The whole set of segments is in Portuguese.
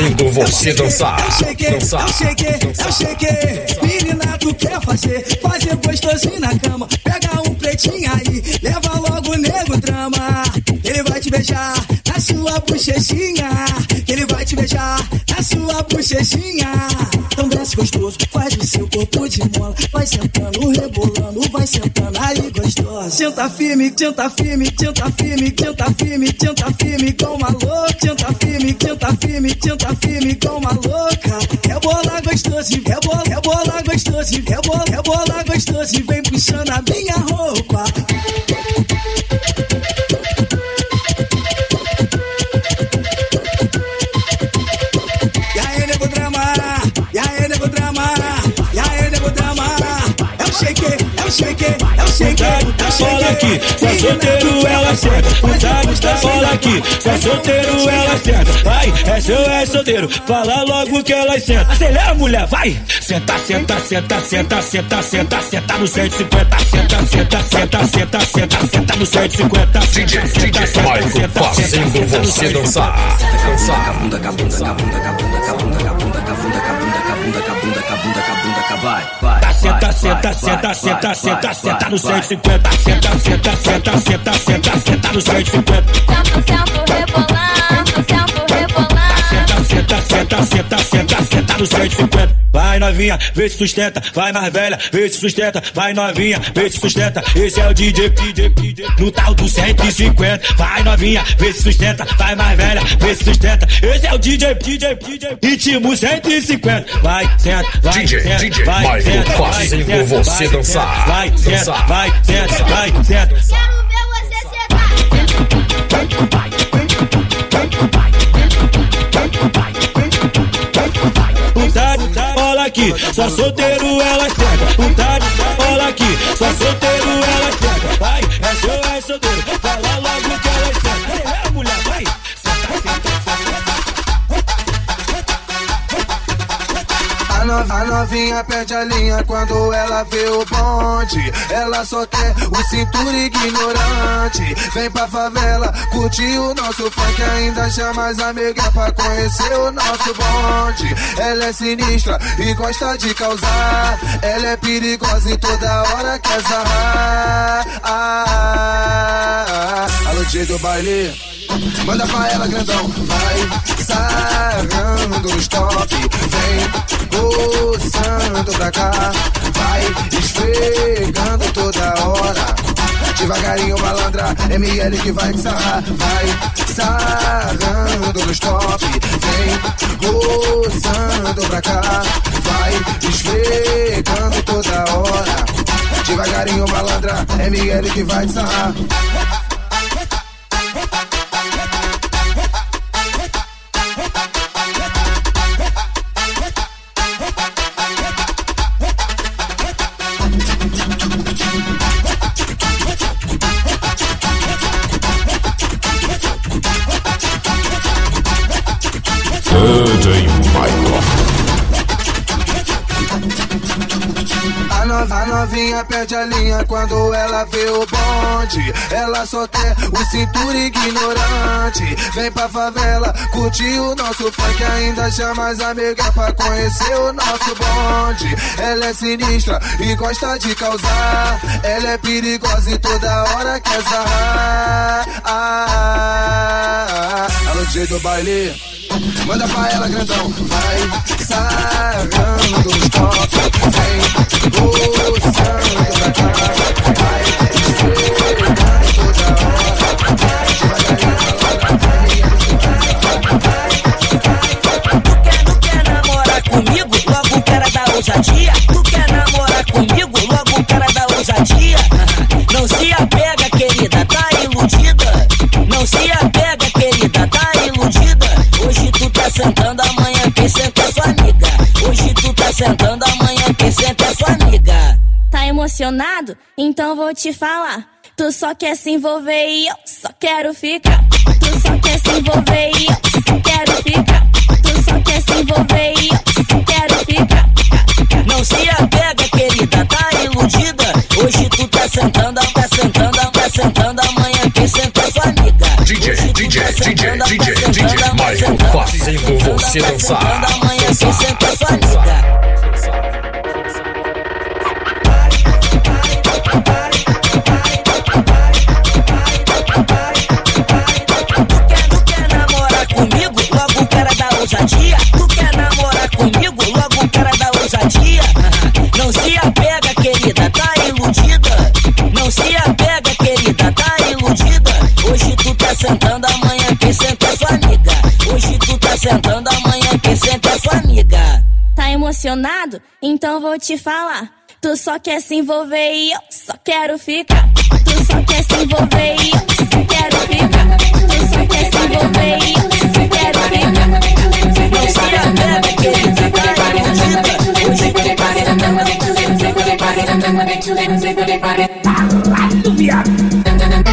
Fazendo você dançar. Eu cheguei, Dançar. eu cheguei, eu cheguei. Menina, tu quer fazer? Fazer gostosinho na cama. Pega um pretinho aí, leva logo o nego drama. Ele vai te beijar na sua bochechinha. Ele vai te beijar na sua bochechinha. Então desce gostoso, faz o seu corpo de mola. Vai sentando, rebolando, vai sentando aí gostosa. Senta firme, senta firme, senta firme, senta firme, senta firme com uma louca. Senta firme, senta firme, senta firme com uma louca. Rebola gostoso, rebola, rebola gostoso, rebola, rebola gostoso. Vem puxando a minha roupa. O shake, é o shake, é o tá shake. aqui, se é solteiro ela senta. Putado tá bola aqui, se é solteiro ela senta. Vai, é seu, é solteiro, fala logo que ela senta. Acelera, mulher, vai! Senta, senta, senta, senta, senta, senta, senta no 150. Senta, senta, senta, senta, senta, senta no 150. DJ, DJ Michael fazendo você dançar. Dançar. Cabunda, cabunda, cabunda, cabunda, cabunda, vai, vai. Tá, senta, senta, senta, senta, senta, senta no vai, 150. Senta, senta, senta, senta, senta, senta no 150. Sento, sento, rebolando. Senta, senta, senta, senta, senta, senta no 150. Vai novinha, vê se sustenta. Vai mais velha, vê se sustenta. Vai novinha, vê se sustenta. Esse é o DJ, DJ, DJ. No tal do 150. Vai novinha, vê se sustenta. Vai mais velha, vê se sustenta. Esse é o DJ, DJ, DJ. Ritmo 150. Vai, senta, vai, DJ, senta, DJ vai, Michael senta, vai, fazendo senta, você vai, dançar. senta, Vai, senta, vai, senta, vai, senta. Quero ver você sentar. Putado, aqui, só solteiro ela senta. Putado, bola aqui, só solteiro ela senta. Vai, é seu, é solteiro, fala logo que ela senta. É, mulher, vai. Senta, senta, senta. A novinha perde a linha quando ela vê o bonde. Ela só quer o cintura ignorante. Vem pra favela, curtir o nosso funk. Ainda chama as amigas pra conhecer o nosso bonde. Ela é sinistra e gosta de causar. Ela é perigosa e toda hora quer zarrar. Ah, ah, ah. Alô, dia do baile. Manda pra ela, grandão. Vai sarrando os top. Vem gozando pra cá. Vai esfregando toda hora. Devagarinho, malandra. ML que vai te sarrar. Vai sarrando nos top. Vem gozando pra cá. Vai esfregando toda hora. Devagarinho, malandra. ML que vai te sarrar. A, no- a novinha perde a linha quando ela vê o bonde. Ela só quer o cintura ignorante. Vem pra favela, curtir o nosso funk. Ainda chama as amigas pra conhecer o nosso bonde. Ela é sinistra e gosta de causar. Ela é perigosa e toda hora quer zarrar. Ah, ah, ah. Alô, DJ do baile. Manda pra ela grandão, vai sarando no copo, vem o samba cara, vai estrelando toda hora, vai devagarinho, vai me ajudar, vai, vai, vai. Tu quer, tu quer namorar comigo? Logo quero dar ousadia. Sentando, amanhã quem senta é sua amiga. Tá emocionado? Então vou te falar. Tu só quer se envolver e eu só quero ficar. Tu só quer se envolver e eu só quero ficar. Tu só quer se envolver e eu só quero ficar. Não se apega, querida, tá iludida. Hoje tu tá sentando, tá sentando, tá sentando, amanhã quem senta é sua amiga. DJ, Hoje tu DJ DJ, DJ, DJ, DJ, Michael fazendo você dançar. Amanhã quem senta é sua amiga. então vou te falar. Tu só quer se envolver e eu só quero ficar. Tu só quer se envolver e eu só quero ficar. Tu só quer se envolver e eu só quero ficar. Não Tu viado.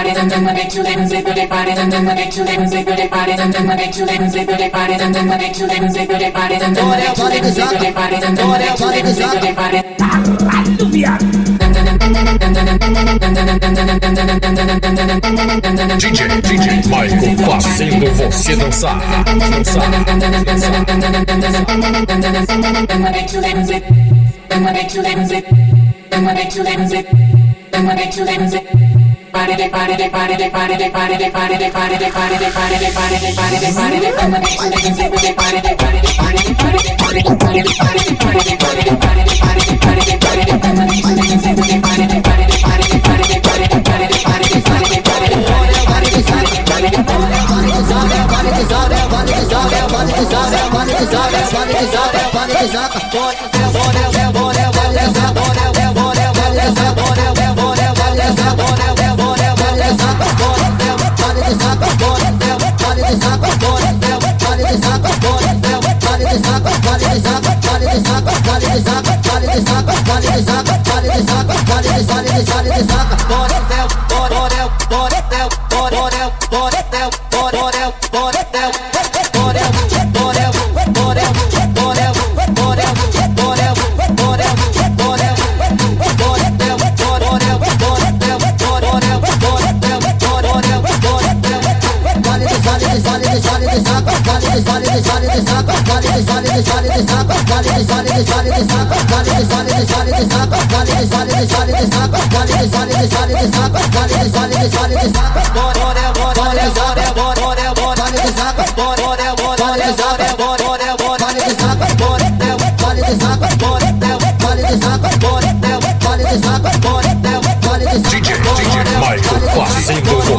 bodies and then when they do they when they do they bodies and then when they do they when they do they bodies and then when they do they when they do they bodies and then when they do they when they do they bodies and then when they do they when they do they bodies and then when they do they when they do they bodies Hallelujah DJ, DJ Michael fazendo você dançar, dançar, dançar. Pode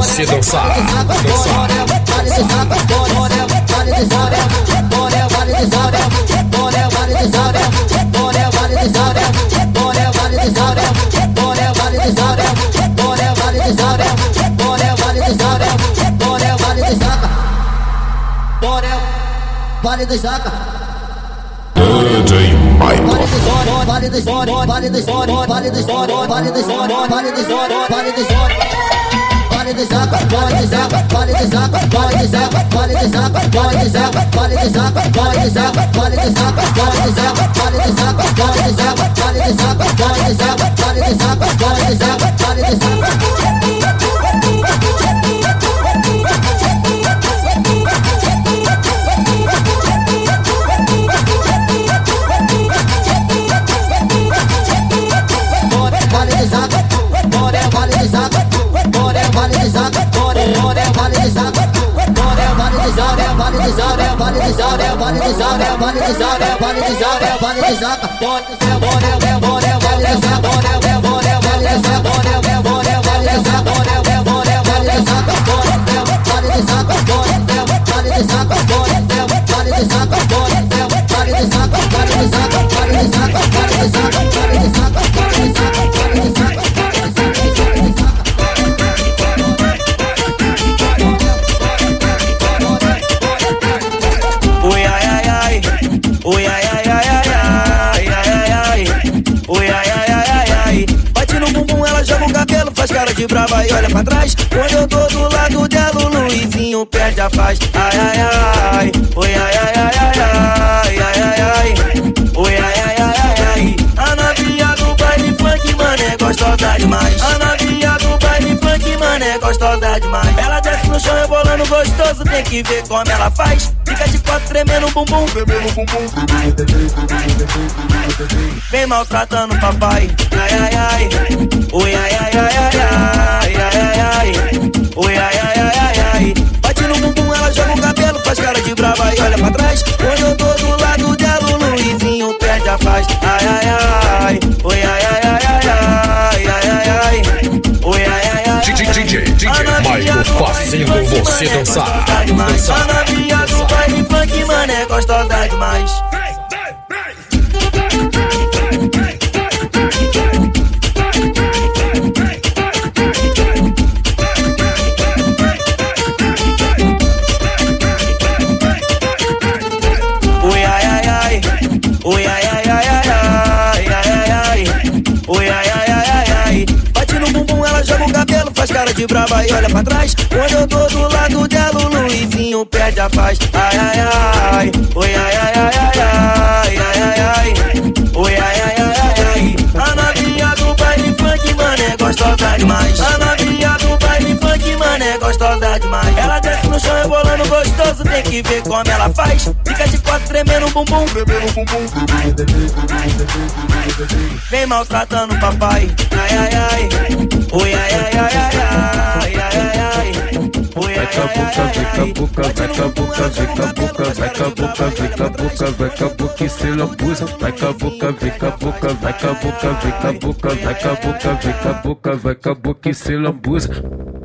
você dançar. Dançar. Vale do Zaca. DJ. Vale do vale do vale do vale do vale do vale do. Vale do Zaca, vale do Zaca, vale do Zaca, vale do Zaca, vale do Zaca, vale do Zaca, vale do Zaca, vale do Zaca, vale do Zaca, vale do Zaca, vale do Zaca, vale zaga, é vale do zaga, é vale do zaga, é vale do zaga. Bora, é bora, é bora, é vale do zaga, bora, é bora, é vale do zaga, bora, é bora, é vale do zaga, bora, é bora, é vale do zaga, bora, é vale do zaga, bora, é vale do zaga, bora, no chão rebolando gostoso, tem que ver como ela faz. Fica de quatro tremendo o bumbum, tremendo bumbum. Vem maltratando o papai. Ai, ai, ai. Oi, ai, ai, ai, ai, ai, ai, ai, ai. Oi, ai, ai, ai, ai, ai. Bate no bumbum, ela joga o cabelo, faz cara de brava e olha pra trás. Quando eu tô do lado dela, o Luizinho perde a paz. Ai, ai, ai. Oi, ai, ai, ai, ai, ai, ai, ai, ai. Oi, ai, ai, ai. DJ, DJ, DJ fazendo você dançar. A novinha do baile funk, mano, é gostosa demais. já faz ai ai ai, oi ai ai ai ai ai ai ai, oi ai ai ai ai. A novinha do baile funk, mano, é gostosa demais. A novinha do baile funk, mano, é gostosa demais. Ela desce no chão rebolando gostoso, tem que ver como ela faz. Fica de quatro tremendo o bumbum, tremendo bumbum. Vem maltratando o papai, ai ai ai, oi ai ai ai ai ai ai ai. Vai com a boca, ai, vem com a boca, vai com a boca, vem com a boca, vai com a boca, vem com a boca, vai com a boca e se lambuza. Vai com a boca, vem com a boca, vai com a boca, vem com a boca, vai com a boca, vem com a boca, vai com a boca e se lambuza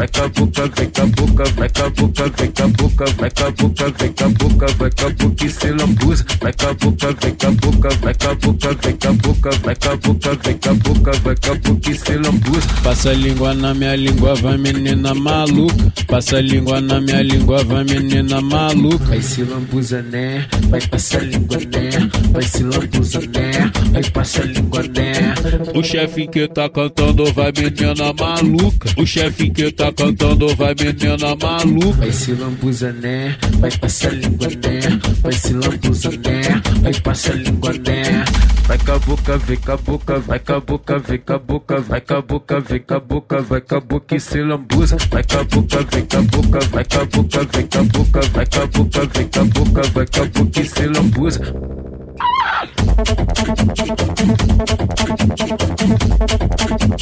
vai cavuca, vem cavuca, vai cavuca, vem cavuca, vai cavuca, vem cavuca, vai cavuca e se lambuza. Vai cavuca, vem cavuca, vai cavuca, vem cavuca, vai cavuca, vem cavuca, vai cavuca e se lambuza. Passa a língua na minha língua, vai menina maluca. Passa língua na minha língua, vai menina maluca. Vai se lambuza, né? Vai passar língua, né? Vai se lambuza, né? Vai passar língua, né? O chefe que tá cantando vai menina maluca. O chefe que tá cantando vai menina maluca. Vai se lambuza, né? Vai passar língua, né? Vai se lambuza, né? Vai passar língua, né? Vai com a boca, vem com a boca, vai com a boca, vem com a boca, vai com a boca, vem com a boca, vai com a boca e se lambuza. Vai com a boca, vem com a boca, vai com a boca, vem com a boca, vai com a boca, vem com a boca, vai com a boca e se lambuza.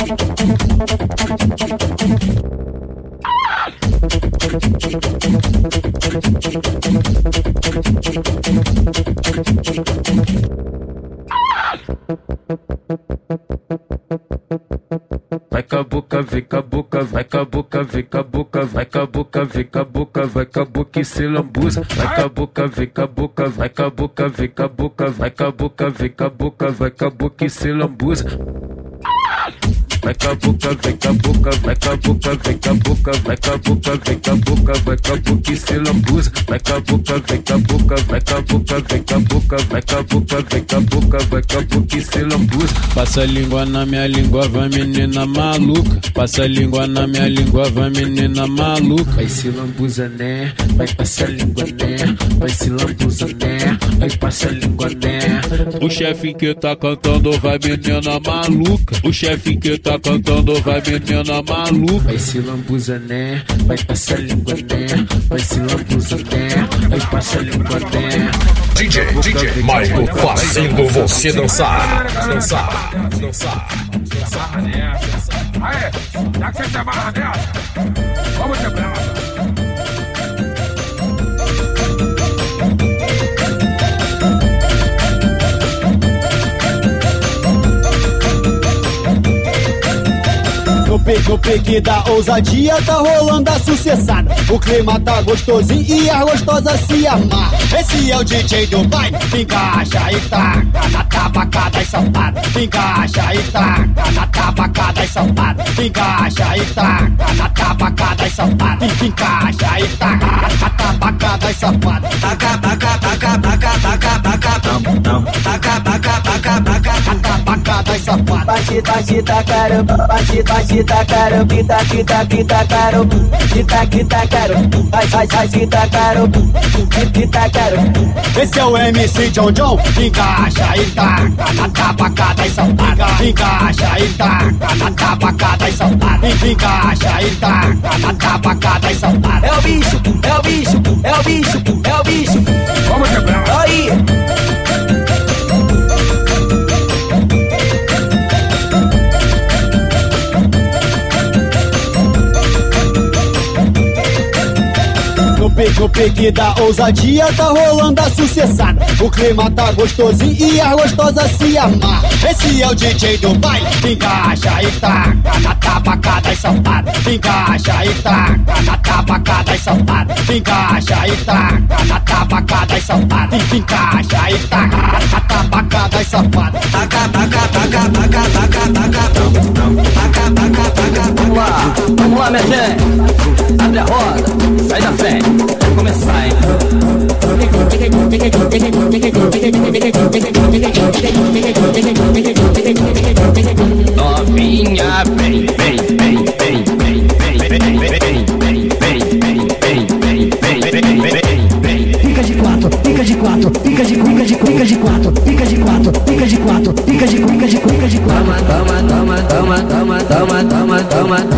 Vai cabuca, vai cabuca, vem cabuca, vai cabuca, vem cabuca, vai cabuca e se lambuza. Vai cabuca, vem cabuca, vai cabuca, vem cabuca, vai cabuca, vem cabuca, vai cabuca e se lambuza vai boca vai cabuca, vai boca vai cabuca, vai boca vai cabuca, vai cabuca, se lambuza, vai boca vai cabuca, vai boca vai cabuca, vai vai se lambuza. Passa a língua na minha língua, vai menina maluca. Passa a língua na minha língua, vai menina maluca. Vai se lambuza, né? Vai passar a língua, né? Vai se lambuza, né? Vai passar a língua, né? O chefe que tá cantando vai menina maluca. O chefe que tá cantando vai menina maluca. Vai se lambuza, né? Vai passar língua, né? Vai se lambuza, né? Vai passar língua, né? DJ, DJ Michael fazendo você dançar. Dançar. Dançar. Aê, já que você se amarra nessa, vamos quebrar. No pique da ousadia tá rolando a sucessada. O clima tá gostosinho e a gostosa se amar. Esse é o DJ do baile, encaixa e taca na tabacada e safada. Encaixa e taca na tabacada e safada. Encaixa e taca na tabacada e safada. Encaixa e taca na tabacada e safada. Taca, taca, taca, taca, taca, taca, taca, taca, taca, taca, tabacada e safada. Bate, bate, tacaram, bate, bate, tacaram, pita, pita, pita, caro, pita, pita, caro, vai, vai, vai, pita, caro, pita, caro. Esse é o MC John John. Encaixa e taca na tabacada e safada. Encaixa e taca na tabacada e safada. Encaixa e taca na tabacada e safada. É o bicho, é o bicho, é o bicho, é o bicho. Vamos quebrar. Aí. Pique, no pique da ousadia tá rolando a sucessada. O clima tá gostosinho e a gostosa se amar. Esse é o DJ do baile. Encaixa e taca na tabacada e safada. Encaixa e taca na tabacada e safada. Encaixa e taca na tabacada e safada. Encaixa e taca na tabacada e safada. Taca, taca, taca, taca, taca, taca, taca, taca, taca, Vamos lá, vamos lá, minha gente. Abre a roda, sai da frente. Novinha, vem, vem, vem, vem, vem, vem, vem, vem, vem. Pica de quatro, pica de quatro, pica de pica de pica de quatro, pica de quatro, pica de quatro, pica de pica de pica de quatro. Toma, toma, toma, toma, toma, toma, toma, toma, toma,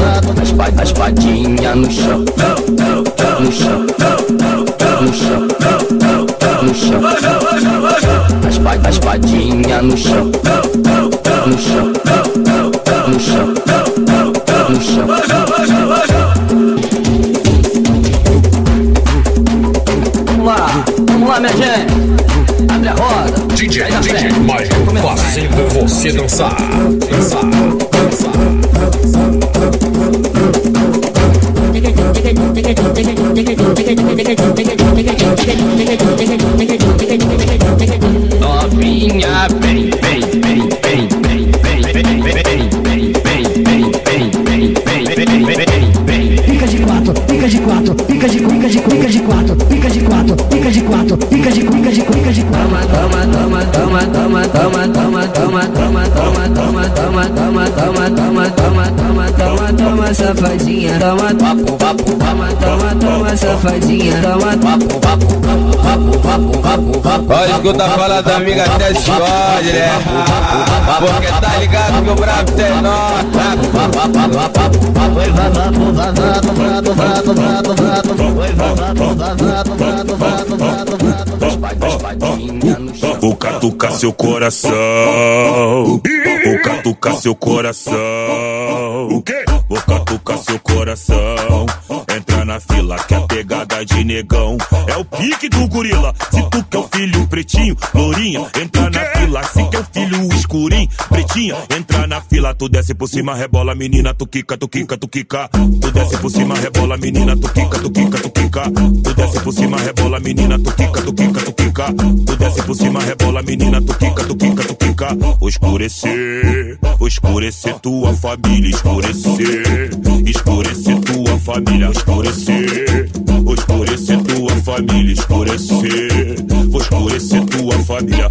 As padinhas no chão, no chão, no chão, no chão. As pa- As padinhas no chão, no chão, no chão, no chão. Vamos lá, vamos lá, minha gente. Abre a roda. DJ, DJ. Michael fazendo você. Dançar, dançar. Pica de quatro, pica de pica de pica de quatro. Toma, toma, toma, toma, toma, toma, toma, toma, toma, toma, toma, toma, toma, toma, toma, toma, toma, toma, safadinha, toma, papo, papo, toma, toma, toma, safadinha, toma, papo, papo, papo, papo, papo, papo. Pode escutar falar da amiga até se fode, né? Porque tá ligado que o brabo tem nota. Vou catucar seu coração. Vou catucar seu coração. O quê? Vou catucar seu coração. Entra na fila que a pegada de negão é o pique do gorila. Se tu quer o filho pretinho, lourinha, entra na fila. Se quer o filho escurinho, pretinha, entra na fila. Tu desce por cima, rebola, menina, tu quica, tu quica, tu quica. Tu desce por cima, rebola, menina, tu quica, tu quica, tu quica. Tu desce por cima, rebola, menina, tu quica, tu quica, tu quica. Tu desce por cima, rebola, menina, tu quica, tu quica, tu quica. Escurecer, escurecer tua família, escurecer, família, escurecer, escurecer tua família, escurecer, escurecer tua família.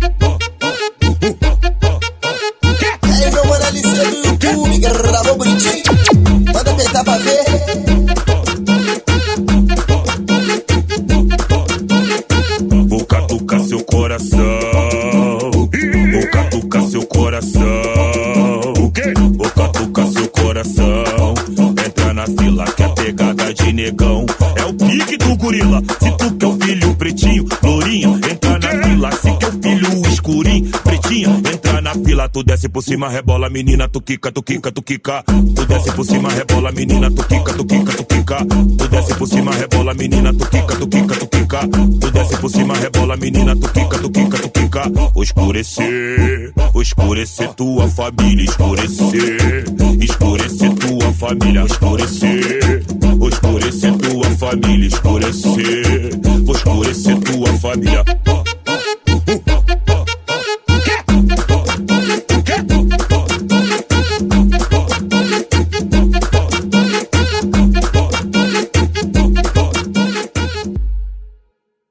Fila. Tu desce por cima, rebola, menina, tu quica, tu quica, tu quica. Tu desce por cima, rebola, menina, tu quica, tu quica, tu quica. Tu desce por cima, rebola, menina, tu quica, tu quica, tu quica. Tu desce por cima, rebola, menina, tu quica, tu quica, tu quica. Escurecer, escurecer tua família, escurecer, escurecer tua família, escurecer, escurecer tua família, escurecer, escurecer tua família.